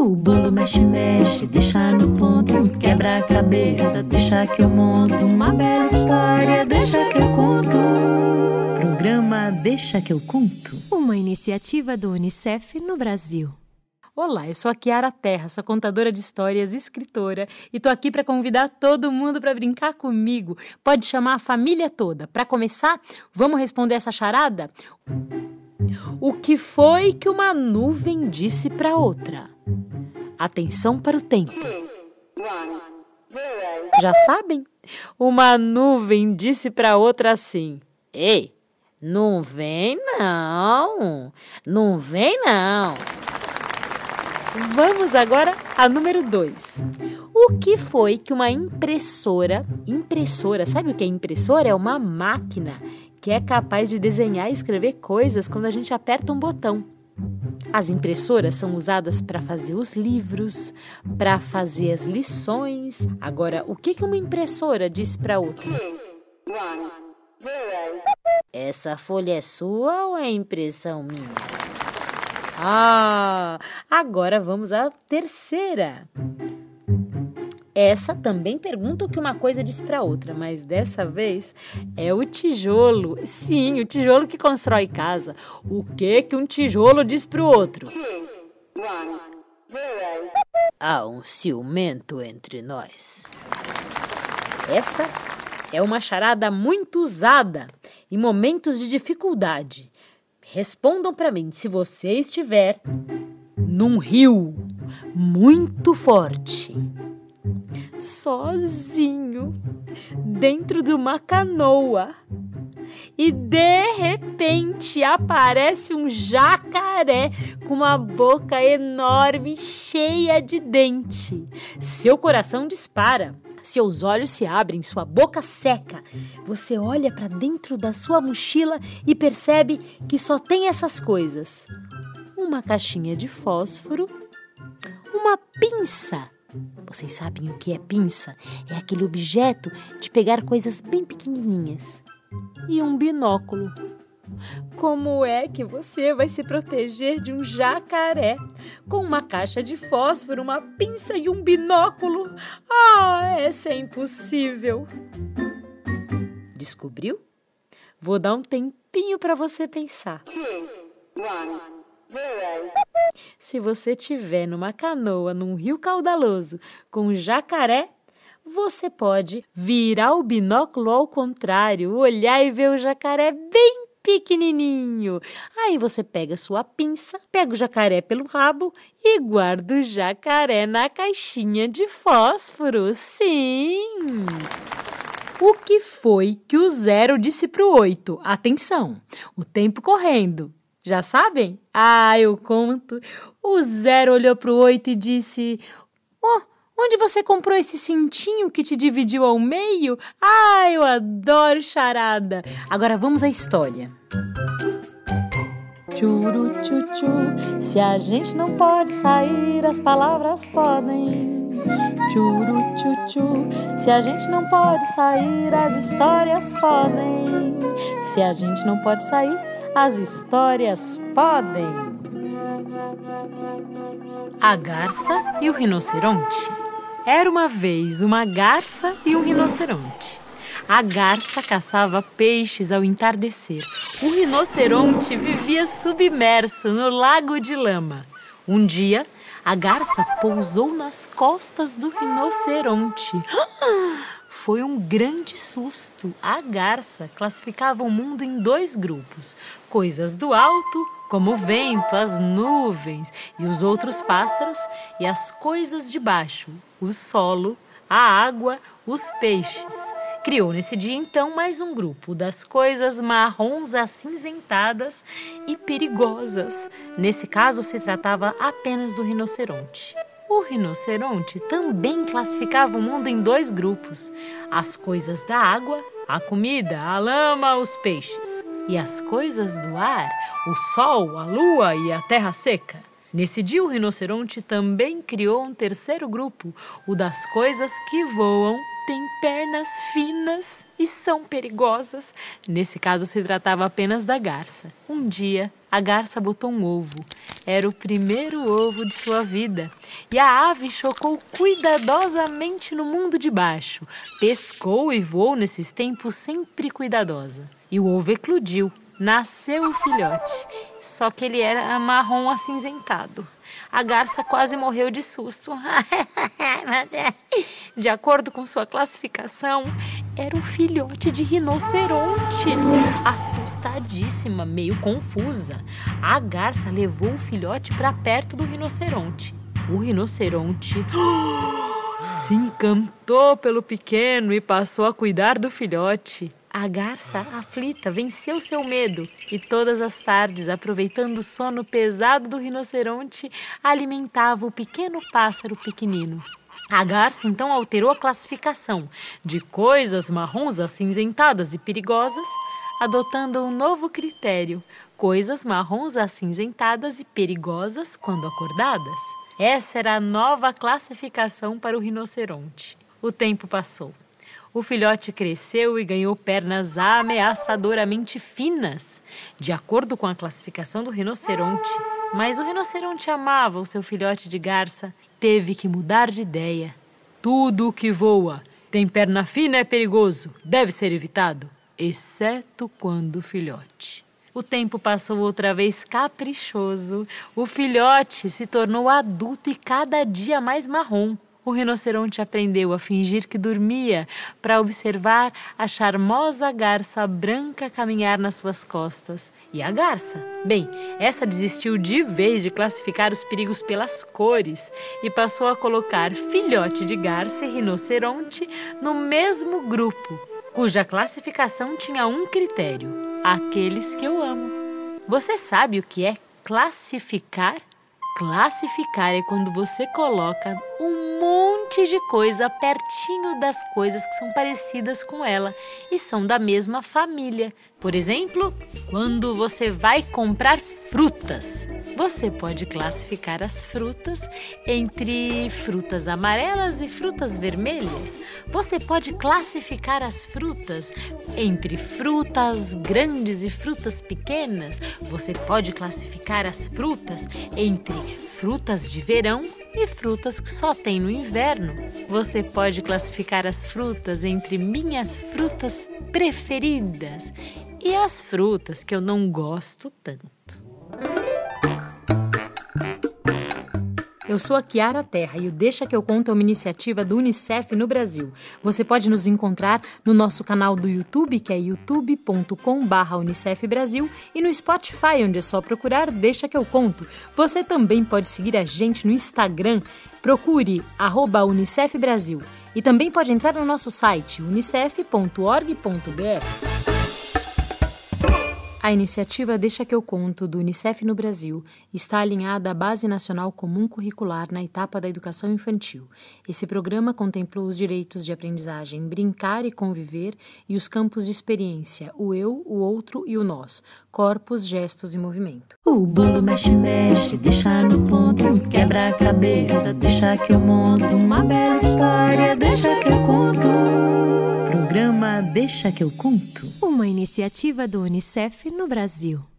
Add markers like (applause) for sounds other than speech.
O bolo mexe, mexe, deixa no ponto. Quebra a cabeça, deixa que eu monto. Uma bela história, deixa que eu conto. Programa Deixa que eu conto. Uma iniciativa do Unicef no Brasil. Olá, eu sou a Kiara Terra, sou contadora de histórias, escritora, e tô aqui para convidar todo mundo para brincar comigo. Pode chamar a família toda. Para começar, vamos responder essa charada? O que foi que uma nuvem disse para outra? Atenção para o tempo. Já sabem? Uma nuvem disse para outra assim: Ei, não vem não, não vem não. Vamos agora a número 2. O que foi que uma impressora, impressora, sabe o que é impressora? É uma máquina que é capaz de desenhar e escrever coisas quando a gente aperta um botão. As impressoras são usadas para fazer os livros, para fazer as lições. Agora, o que uma impressora diz para outra? Essa folha é sua ou é impressão minha? Ah, agora vamos à terceira. Essa também pergunta o que uma coisa diz para outra, mas dessa vez é o tijolo. Sim, o tijolo que constrói casa. O que que um tijolo diz para o outro? Há um ciumento entre nós. Esta é uma charada muito usada em momentos de dificuldade. Respondam para mim se você estiver num rio muito forte sozinho dentro de uma canoa. E de repente aparece um jacaré com uma boca enorme, cheia de dente. Seu coração dispara. Seus olhos se abrem, sua boca seca. Você olha para dentro da sua mochila e percebe que só tem essas coisas: uma caixinha de fósforo, uma pinça vocês sabem o que é pinça? É aquele objeto de pegar coisas bem pequenininhas. E um binóculo. Como é que você vai se proteger de um jacaré com uma caixa de fósforo, uma pinça e um binóculo? Ah, essa é impossível. Descobriu? Vou dar um tempinho para você pensar. Se você tiver numa canoa num rio caudaloso com um jacaré, você pode virar o binóculo ao contrário, olhar e ver o jacaré bem pequenininho. Aí você pega sua pinça, pega o jacaré pelo rabo e guarda o jacaré na caixinha de fósforo. Sim! O que foi que o zero disse para o oito? Atenção, o tempo correndo. Já sabem? Ah, eu conto. O Zero olhou pro oito e disse: Oh, onde você comprou esse cintinho que te dividiu ao meio? Ah, eu adoro charada. Agora vamos à história. Churu chuchu, se a gente não pode sair, as palavras podem. Churu chuchu, se a gente não pode sair, as histórias podem. Se a gente não pode sair, as histórias podem. A garça e o rinoceronte. Era uma vez uma garça e um rinoceronte. A garça caçava peixes ao entardecer. O rinoceronte vivia submerso no lago de lama. Um dia, a garça pousou nas costas do rinoceronte. (gasps) (gasps) Foi um grande susto. A garça classificava o mundo em dois grupos: coisas do alto, como o vento, as nuvens e os outros pássaros, e as coisas de baixo, o solo, a água, os peixes. Criou nesse dia então mais um grupo das coisas marrons acinzentadas e perigosas. Nesse caso se tratava apenas do rinoceronte. O rinoceronte também classificava o mundo em dois grupos: as coisas da água, a comida, a lama, os peixes, e as coisas do ar, o sol, a lua e a terra seca. Nesse dia, o rinoceronte também criou um terceiro grupo, o das coisas que voam, têm pernas finas e são perigosas. Nesse caso, se tratava apenas da garça. Um dia, a garça botou um ovo. Era o primeiro ovo de sua vida. E a ave chocou cuidadosamente no mundo de baixo. Pescou e voou nesses tempos sempre cuidadosa. E o ovo eclodiu. Nasceu o filhote. Só que ele era marrom acinzentado. A garça quase morreu de susto. (laughs) De acordo com sua classificação, era um filhote de rinoceronte. Assustadíssima, meio confusa, a garça levou o filhote para perto do rinoceronte. O rinoceronte (gasps) se encantou pelo pequeno e passou a cuidar do filhote. A garça, aflita, venceu seu medo e todas as tardes, aproveitando o sono pesado do rinoceronte, alimentava o pequeno pássaro pequenino. A garça então alterou a classificação de coisas marrons acinzentadas e perigosas, adotando um novo critério: coisas marrons acinzentadas e perigosas quando acordadas. Essa era a nova classificação para o rinoceronte. O tempo passou. O filhote cresceu e ganhou pernas ameaçadoramente finas, de acordo com a classificação do rinoceronte. Mas o rinoceronte amava o seu filhote de garça, teve que mudar de ideia. Tudo o que voa tem perna fina é perigoso, deve ser evitado, exceto quando filhote. O tempo passou outra vez caprichoso. O filhote se tornou adulto e cada dia mais marrom. O rinoceronte aprendeu a fingir que dormia para observar a charmosa garça branca caminhar nas suas costas. E a garça? Bem, essa desistiu de vez de classificar os perigos pelas cores e passou a colocar filhote de garça e rinoceronte no mesmo grupo, cuja classificação tinha um critério: aqueles que eu amo. Você sabe o que é classificar? Classificar é quando você coloca um monte de coisa pertinho das coisas que são parecidas com ela e são da mesma família. Por exemplo, quando você vai comprar frutas, você pode classificar as frutas entre frutas amarelas e frutas vermelhas. Você pode classificar as frutas entre frutas grandes e frutas pequenas. Você pode classificar as frutas entre frutas de verão e frutas que só tem no inverno. Você pode classificar as frutas entre minhas frutas preferidas e as frutas que eu não gosto tanto. Eu sou a Kiara Terra e o Deixa que eu conto é uma iniciativa do UNICEF no Brasil. Você pode nos encontrar no nosso canal do YouTube, que é youtube.com/unicef Brasil, e no Spotify, onde é só procurar Deixa que eu conto. Você também pode seguir a gente no Instagram, procure arroba Unicef Brasil. E também pode entrar no nosso site unicef.org.br. A iniciativa Deixa que eu conto do Unicef no Brasil está alinhada à Base Nacional Comum Curricular na etapa da educação infantil. Esse programa contemplou os direitos de aprendizagem Brincar e Conviver e os campos de experiência O Eu, o Outro e o Nós, corpos, gestos e movimento. O bolo mexe, mexe, deixa no ponto, quebra a cabeça, deixa que eu monto uma bela história, deixa que eu conto. Programa Deixa que eu conto. Uma iniciativa do Unicef no Brasil.